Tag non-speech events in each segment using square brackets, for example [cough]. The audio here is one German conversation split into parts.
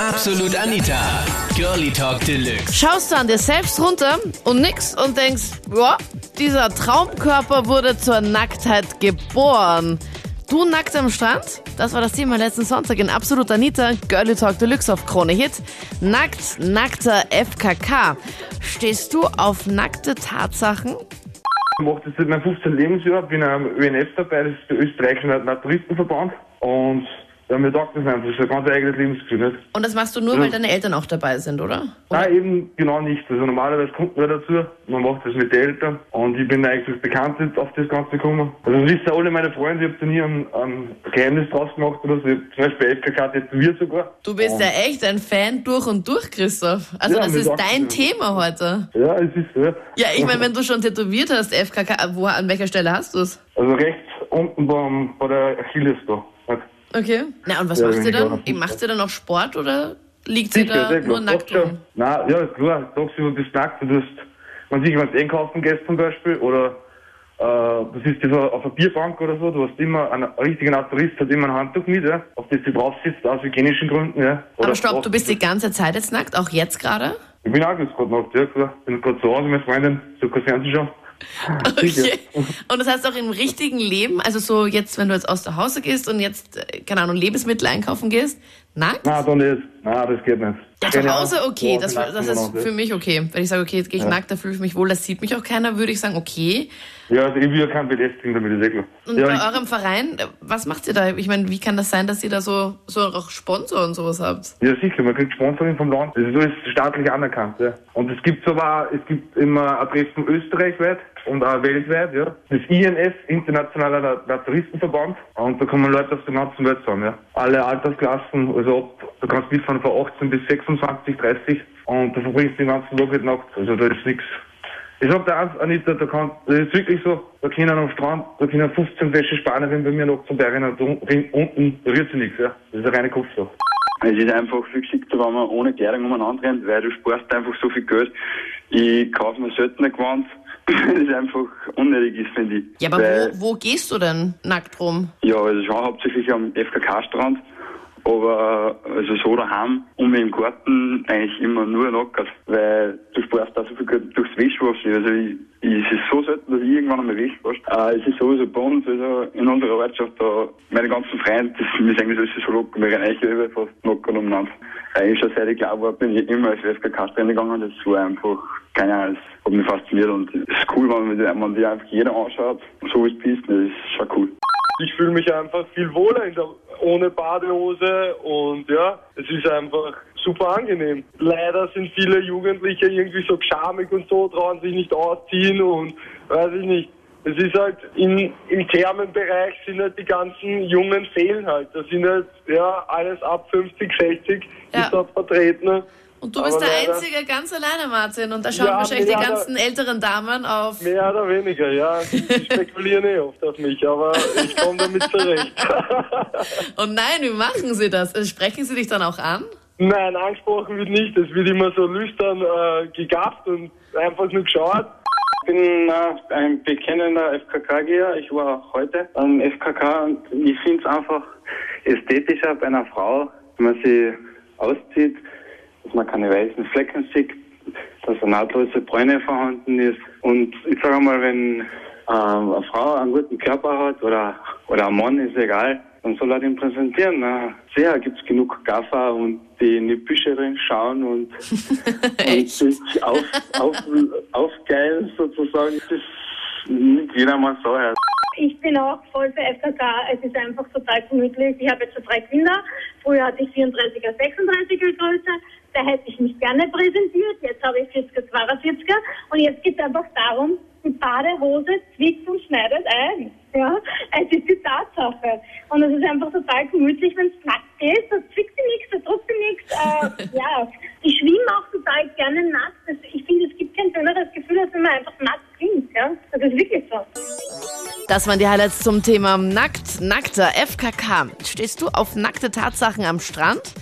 Absolut Anita. Girlie Talk Deluxe. Schaust du an dir selbst runter und nix und denkst, ja, dieser Traumkörper wurde zur Nacktheit geboren. Du nackt am Strand? Das war das Thema letzten Sonntag in Absolut Anita, Girlie Talk Deluxe auf Krone Hit. Nackt, nackter FKK. Stehst du auf nackte Tatsachen? Ich mache das seit meinem 15. Lebensjahr, bin am ÖNF dabei, das ist der österreichische Naturistenverband. Und ja, mir taugt das einfach, das ist ein ganz eigenes Lebensgefühl. Nicht? Und das machst du nur, weil deine Eltern auch dabei sind, oder? oder? Nein, eben genau nicht. Also normalerweise kommt man dazu, man macht das mit den Eltern und ich bin eigentlich bekannt auf das Ganze gekommen. Also das wissen alle meine Freunde, ich habe da nie ein, ein Geheimnis draus gemacht oder so. Ich zum Beispiel FKK tätowiert sogar. Du bist und ja echt ein Fan durch und durch, Christoph. Also Ja, das ist dein. Thema heute. Ja, es ist so. Ja, ich meine, wenn du schon tätowiert hast, FKK, wo, an welcher Stelle hast du es? Also rechts unten beim, bei der Achilles da. Okay. Na, und was Ja, macht ich dann? da- Macht ihr dann noch Sport oder liegt sie da sehr nur nackt schon. Nein, ja, klar, tagsüber bist du nackt, du sieht, wenn du einkaufen gehst zum Beispiel, oder äh, du sitzt auf einer- Bierbank oder so, du hast immer, ein richtiger Naturist hat immer ein Handtuch mit, ja, auf das du drauf sitzt, aus hygienischen Gründen, ja. Oder Aber stopp, du bist die ganze Zeit jetzt nackt, auch jetzt gerade? Ich bin auch ganz gerade nackt, ja, klar. Bin gerade zu Hause, meine Freundin, so kein Fernsehen schauen. [laughs] Okay. Und das heißt auch im richtigen Leben, also so jetzt, wenn du jetzt aus der Hause gehst und jetzt, äh, keine Ahnung, Lebensmittel einkaufen gehst, nackt? Nein, da nicht. Nein, das geht nicht. Ja, zu Hause okay, Ja, das, das ist ja. für mich okay. Wenn ich sage, okay, jetzt gehe ich nackt, da fühle ich mich wohl, das sieht mich auch keiner, würde ich sagen, okay. Ja, also ich will ja keinen belästigen, damit ist eh klar. Und ja, bei eurem Verein, was macht ihr da? Ich meine, wie kann das sein, dass ihr da so, so auch Sponsor und sowas habt? Ja, sicher, man kriegt Sponsoring vom Land. Das ist alles staatlich anerkannt, ja. Und es gibt aber, auch- es gibt immer Adressen österreichweit und auch weltweit, ja. Das INF, Internationaler Na- Naturistenverband. Und da kommen Leute aus der ganzen Welt zusammen, ja. Alle Altersklassen, also ab, du kannst mitfahren von 18 bis 26, 30. Und du verbringst den ganzen Tag halt nackt. Also da ist nichts. Ich sag dir eins, Anita, da kann, das ist wirklich so, da können am Strand, da können 15 Wäsche Spanierinnen bei mir noch zum Bergen und un- unten rührt sie nichts, ja. Das ist eine reine Kopfsache. Es ist einfach viel geschickter, wenn man ohne Kleidung umeinander rennt, weil du sparst einfach so viel Geld. Ich kaufe mir selten ein Gewand, [laughs] das ist einfach unnötig ist, finde ich. Ja, aber weil, wo, wo gehst du denn nackt rum? Ja, also schon hauptsächlich am FKK-Strand, aber äh, also so daheim und im Garten eigentlich immer nur nackt, weil du sparst da so viel Geld durchs Wäschewaschen. Also ich, ich, es ist so selten, dass ich irgendwann einmal Wäsche wasche. Äh, es ist sowieso bei uns, also in unserer Ortschaft, da meine ganzen Freunde, das, sind eigentlich so locker, wir rennen eigentlich über fast nackt umeinander. Eigentlich schon seit ich klein war, bin ich immer als FKK-Strand gegangen, das war einfach, keine Ahnung, das hat mich fasziniert und es ist cool, wenn man, wenn die einfach jeder anschaut, so wie es bist, das ist schon cool. Ich fühle mich einfach viel wohler in der, ohne Badehose und ja, es ist einfach super angenehm. Leider sind viele Jugendliche irgendwie so schamig und so, trauen sich nicht ausziehen und weiß ich nicht. Es ist halt in, im Thermenbereich sind halt die ganzen Jungen fehlen halt. Da sind halt ja alles ab 50, 60 Ja. ist dort vertreten. Und du bist Aber der leider- Einzige ganz alleine, Martin. Und da schauen Ja, wahrscheinlich die ganzen älteren Damen auf. Mehr oder weniger, ja. Die spekulieren eh oft auf mich, aber ich komme damit zurecht. [laughs] Und nein, wie machen sie das? Also Sprechen sie dich dann auch an? Nein, angesprochen wird nicht. Es wird immer so lüstern äh, gegafft und einfach nur geschaut. Ich bin äh, ein bekennender FKK-Geher. Ich war auch heute am FKK und ich finde es einfach ästhetischer bei einer Frau, wenn man sie auszieht, dass man keine weißen Flecken sieht, dass eine nahtlose Bräune vorhanden ist. Und ich sage mal, wenn ähm, eine Frau einen guten Körper hat oder, oder ein Mann, ist egal, dann soll er den präsentieren. Ne? Sehr gibt es genug Gaffer und die in die Büsche reinschauen und [laughs] und sich auf, auf, aufgeilen sozusagen. Das ist nicht jedermann so her. Ich bin auch voll für FKK. Es ist einfach total gemütlich. Ich habe jetzt schon drei Kinder. Früher hatte ich 34er, 36er Größe. Da hätte ich mich gerne präsentiert. Jetzt habe ich 40er, 42er. Und jetzt geht es einfach darum, die Badehose zwickt und schneidet ein. Ja, es ist die Tatsache. Und es ist einfach total gemütlich, wenn es nackt ist. Da zwickt sie nichts, da drückt sie nichts. Äh, [laughs] ja, ich schwimme auch total gerne nackt. Das, ich finde, es gibt kein schöneres Gefühl, als wenn man einfach nackt schwimmt. Ja, das ist wirklich so. Das waren die Highlights zum Thema Nackt, nackter FKK. Stehst du auf nackte Tatsachen am Strand?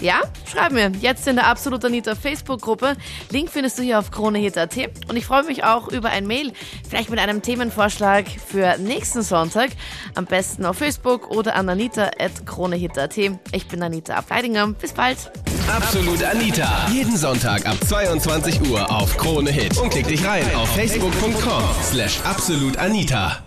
Ja? Schreib mir. Jetzt in der Absolut Anita Facebook-Gruppe. Link findest du hier auf kronehit.at. Und ich freue mich auch über ein Mail, vielleicht mit einem Themenvorschlag für nächsten Sonntag. Am besten auf Facebook oder an anita.kronehit.at. Ich bin Anita Ableidinger. Bis bald. Absolut Anita. Jeden Sonntag ab 22 Uhr auf Krone Hit. Und klick dich rein auf facebook.com slash absolutanita.